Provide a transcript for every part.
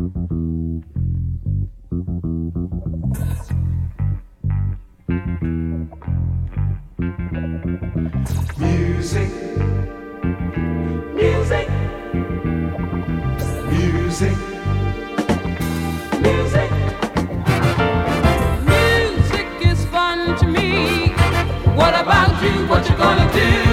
Music. Music. Music. Music. Music is fun to me. What about you? What you gonna do?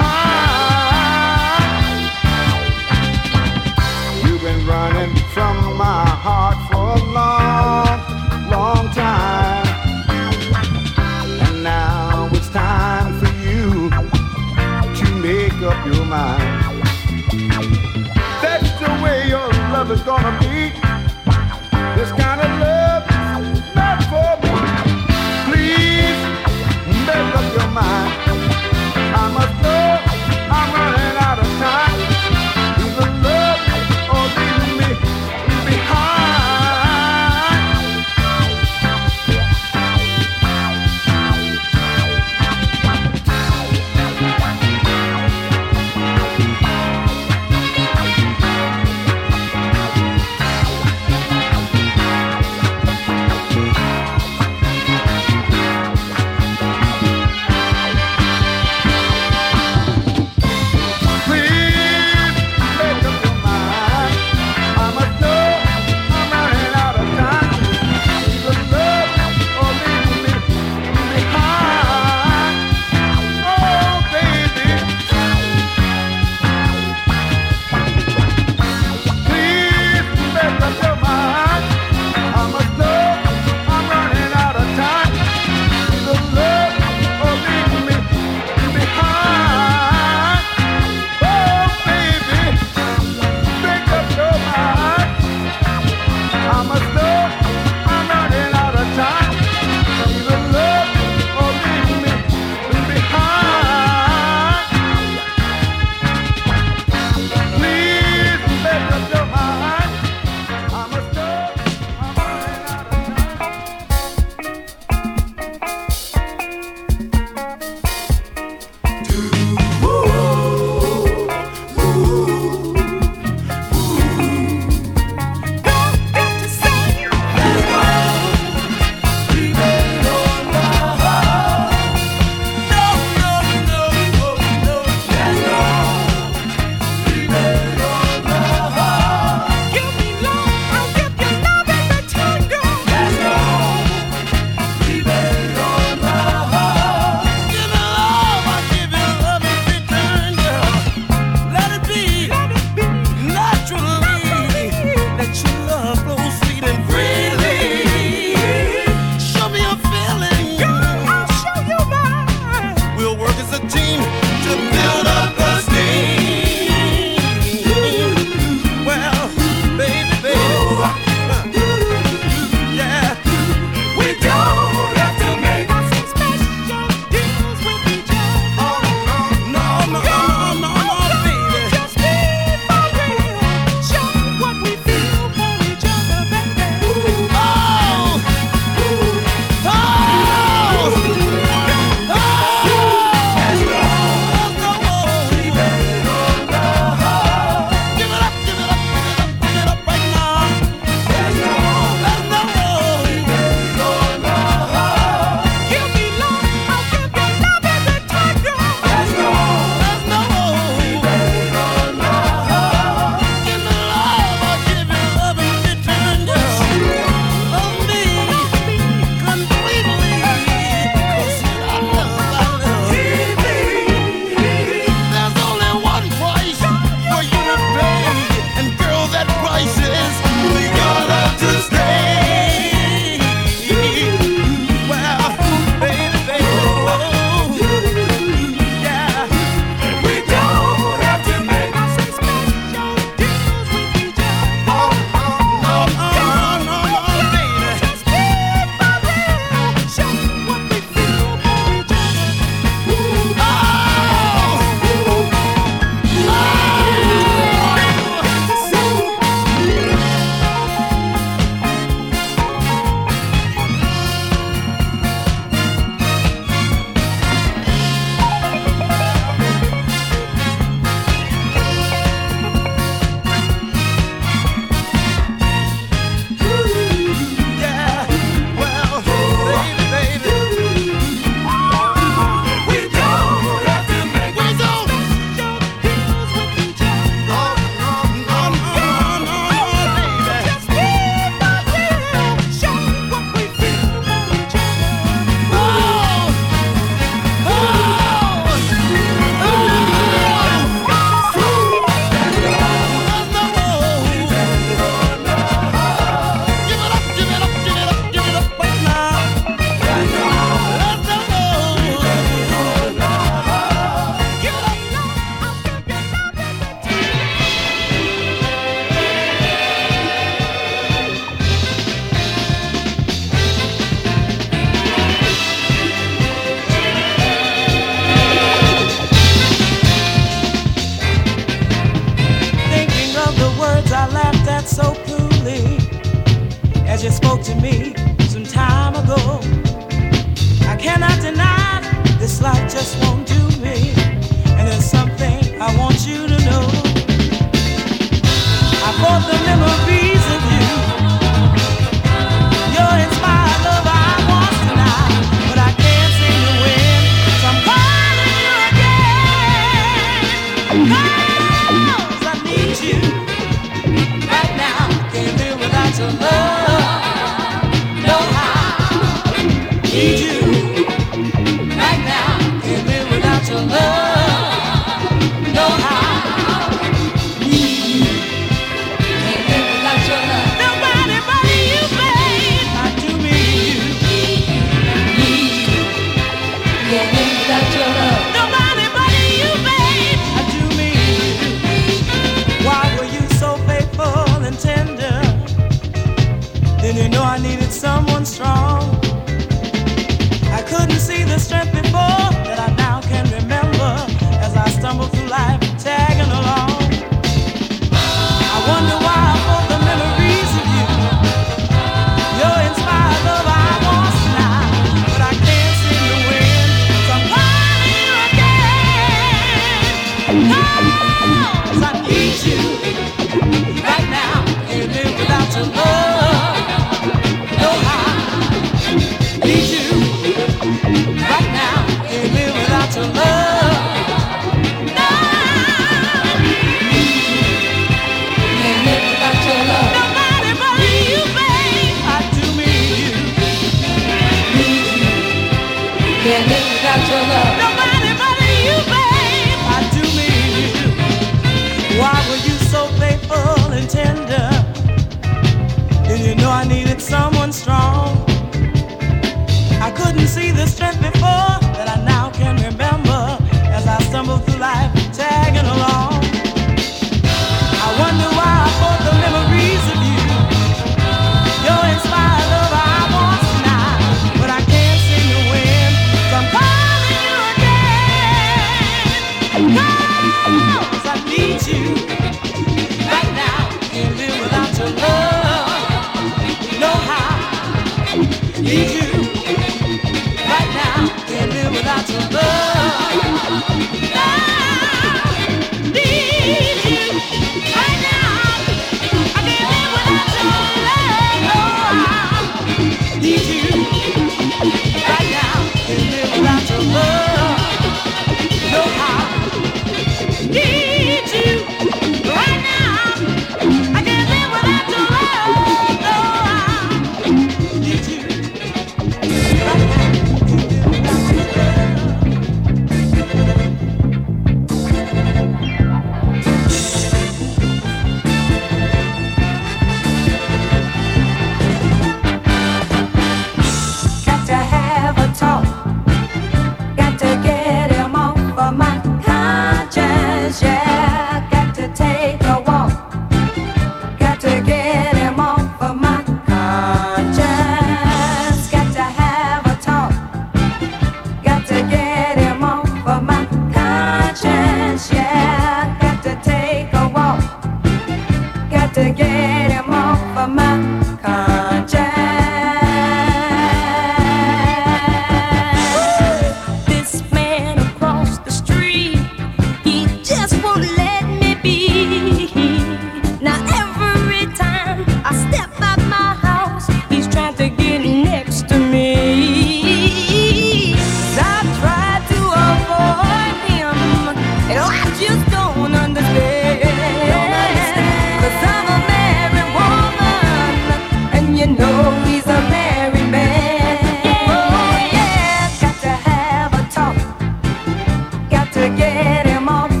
Watch him watch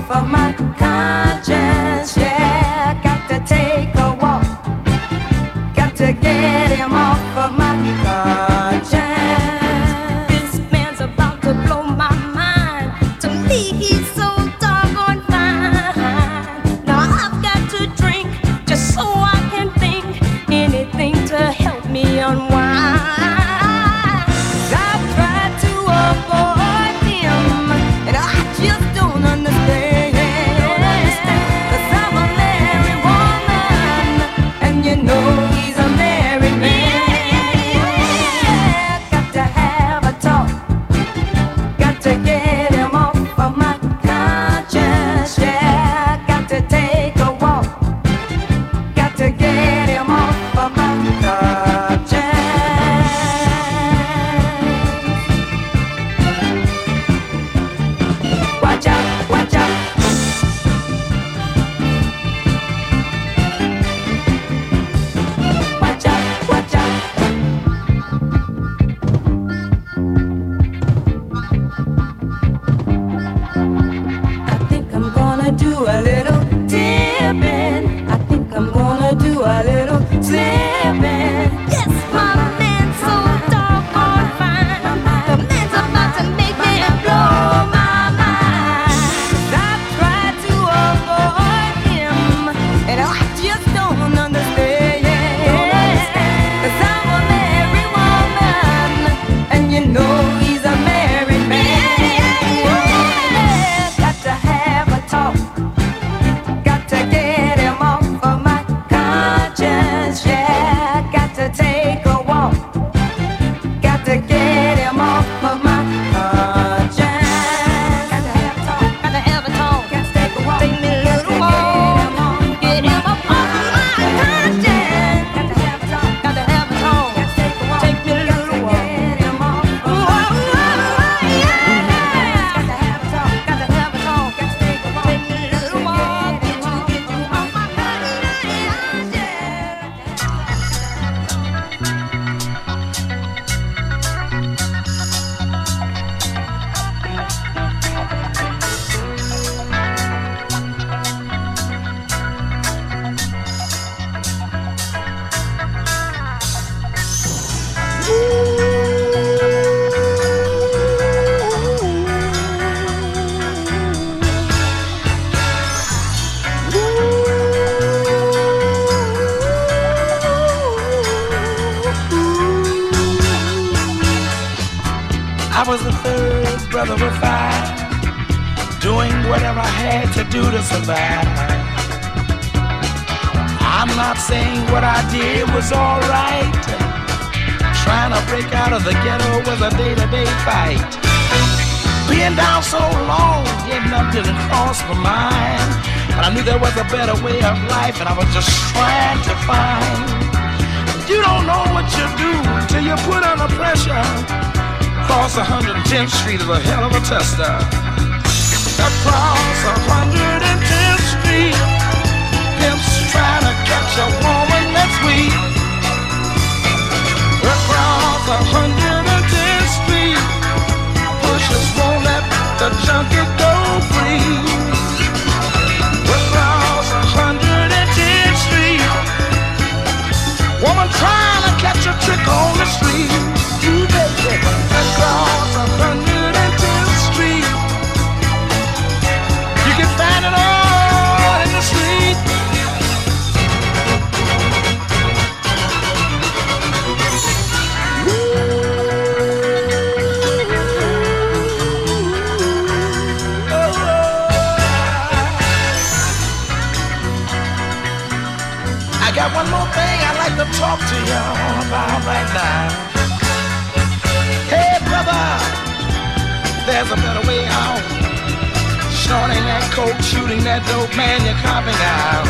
that dope man you're copping out.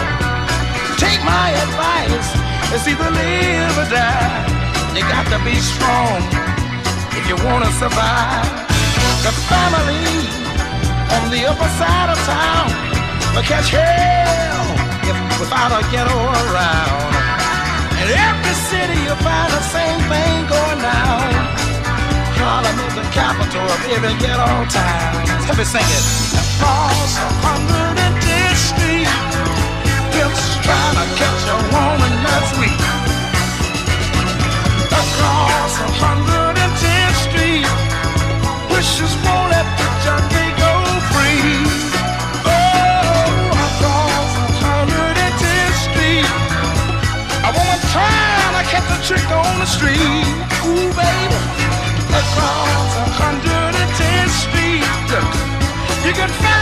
Take my advice, it's either live or die. You got to be strong if you wanna survive. The family on the upper side of town will catch hell if, without a ghetto around. In every city you'll find the same thing going down. Harlem is the capital of every ghetto town. Let me sing it. Across 110th Street, pimps trying to catch a woman that's weak. Across 110th Street, wishes for that free. Oh, across 110th Street, a woman to catch a on the street. Ooh, baby across 110th feet, You can find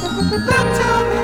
Tell